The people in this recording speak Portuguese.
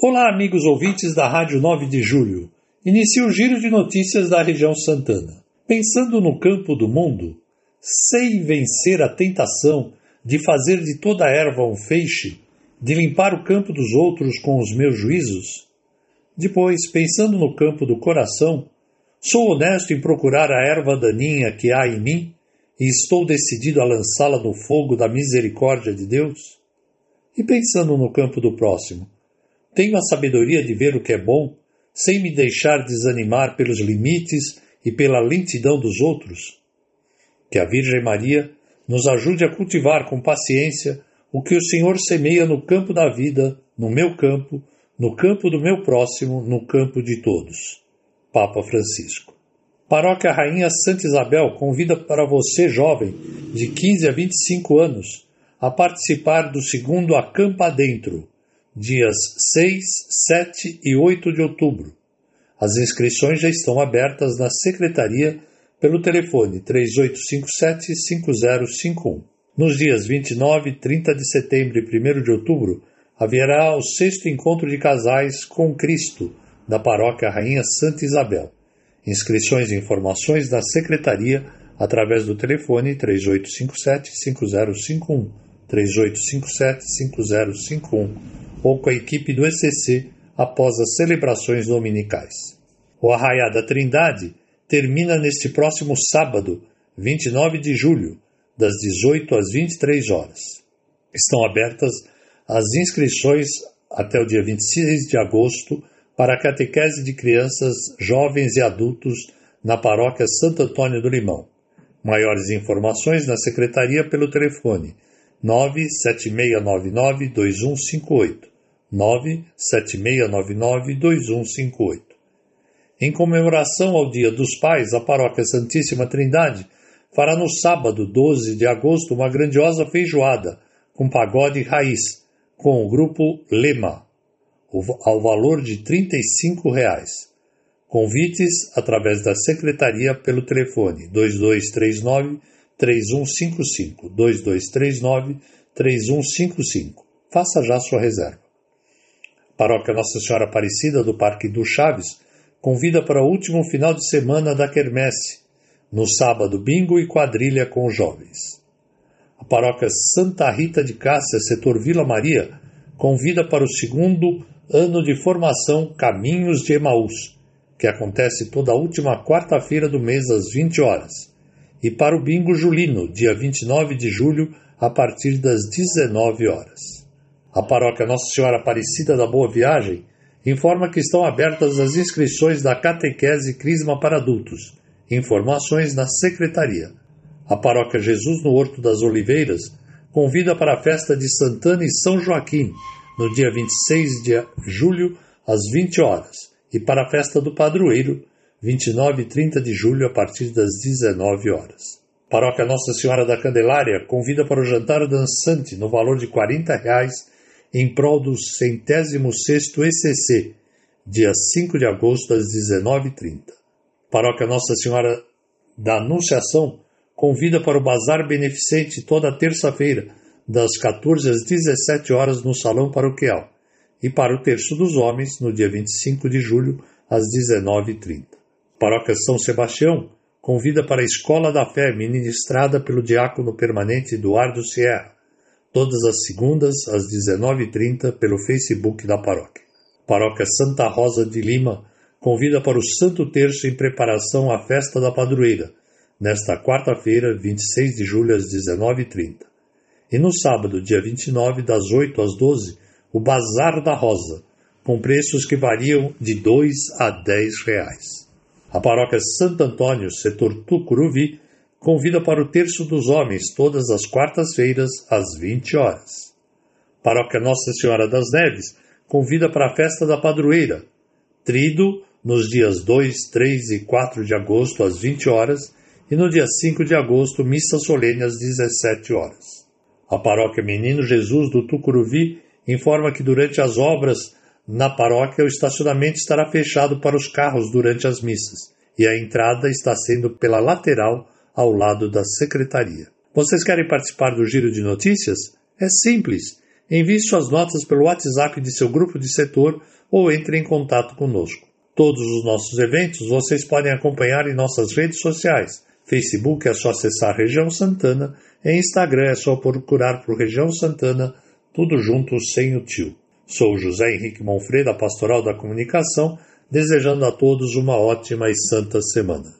Olá, amigos ouvintes da Rádio 9 de Julho. Inicio o giro de notícias da região Santana. Pensando no campo do mundo, sei vencer a tentação de fazer de toda erva um feixe, de limpar o campo dos outros com os meus juízos? Depois, pensando no campo do coração, sou honesto em procurar a erva daninha que há em mim e estou decidido a lançá-la no fogo da misericórdia de Deus? E pensando no campo do próximo, tenho a sabedoria de ver o que é bom, sem me deixar desanimar pelos limites e pela lentidão dos outros? Que a Virgem Maria nos ajude a cultivar com paciência o que o Senhor semeia no campo da vida, no meu campo, no campo do meu próximo, no campo de todos. Papa Francisco. Paróquia Rainha Santa Isabel convida para você, jovem, de 15 a 25 anos, a participar do segundo Acampa Dentro, dias 6, 7 e 8 de outubro. As inscrições já estão abertas na secretaria pelo telefone 3857-5051. Nos dias 29, 30 de setembro e 1 de outubro, haverá o sexto encontro de casais com Cristo da Paróquia Rainha Santa Isabel. Inscrições e informações na secretaria através do telefone 3857-5051, 3857-5051 ou com a equipe do ECC após as celebrações dominicais. O Arraiá da Trindade termina neste próximo sábado, 29 de julho, das 18 às 23 horas. Estão abertas as inscrições até o dia 26 de agosto para a catequese de crianças, jovens e adultos na paróquia Santo Antônio do Limão. Maiores informações na secretaria pelo telefone 97699-2158. 97699-2158. Em comemoração ao Dia dos Pais, a Paróquia Santíssima Trindade fará no sábado, 12 de agosto, uma grandiosa feijoada com pagode raiz, com o grupo Lema, ao valor de 35 reais. Convites através da secretaria pelo telefone 2239 3155 2239 3155. Faça já sua reserva. Paróquia Nossa Senhora Aparecida do Parque do Chaves convida para o último final de semana da quermesse, no sábado bingo e quadrilha com os jovens. A Paróquia Santa Rita de Cássia, setor Vila Maria, convida para o segundo ano de formação Caminhos de Emaús, que acontece toda última quarta-feira do mês às 20 horas, e para o Bingo Julino, dia 29 de julho, a partir das 19 horas. A paróquia Nossa Senhora Aparecida da Boa Viagem informa que estão abertas as inscrições da Catequese Crisma para adultos. Informações na secretaria. A paróquia Jesus no Horto das Oliveiras convida para a festa de Santana e São Joaquim, no dia 26 de julho, às 20 horas, e para a festa do padroeiro, 29 e 30 de julho, a partir das 19 horas. Paróquia Nossa Senhora da Candelária convida para o jantar dançante no valor de 40 reais em prol do centésimo sexto ECC, dia 5 de agosto às 19h30. Paróquia Nossa Senhora da Anunciação convida para o Bazar Beneficente toda terça-feira, das 14 às 17 horas no Salão Paroquial, e para o Terço dos Homens, no dia 25 de julho, às 19h30. Paróquia São Sebastião convida para a Escola da Fé, ministrada pelo diácono permanente Eduardo Sierra, todas as segundas às 19h30 pelo Facebook da paróquia. Paróquia Santa Rosa de Lima convida para o Santo Terço em preparação à festa da padroeira, nesta quarta-feira, 26 de julho às 19h30. E no sábado, dia 29, das 8 às 12, o Bazar da Rosa, com preços que variam de 2 a 10 reais. A paróquia Santo Antônio, setor Tucuruvi, convida para o Terço dos Homens todas as quartas-feiras às 20 horas. Paróquia Nossa Senhora das Neves convida para a festa da padroeira, trido nos dias 2, 3 e 4 de agosto às 20 horas e no dia 5 de agosto missa solene às 17 horas. A paróquia Menino Jesus do Tucuruvi informa que durante as obras na paróquia o estacionamento estará fechado para os carros durante as missas e a entrada está sendo pela lateral ao lado da secretaria. Vocês querem participar do giro de notícias? É simples. Envie suas notas pelo WhatsApp de seu grupo de setor ou entre em contato conosco. Todos os nossos eventos vocês podem acompanhar em nossas redes sociais. Facebook é só acessar Região Santana e Instagram é só procurar por Região Santana, tudo junto sem o tio. Sou José Henrique Monfreira, Pastoral da Comunicação, desejando a todos uma ótima e santa semana.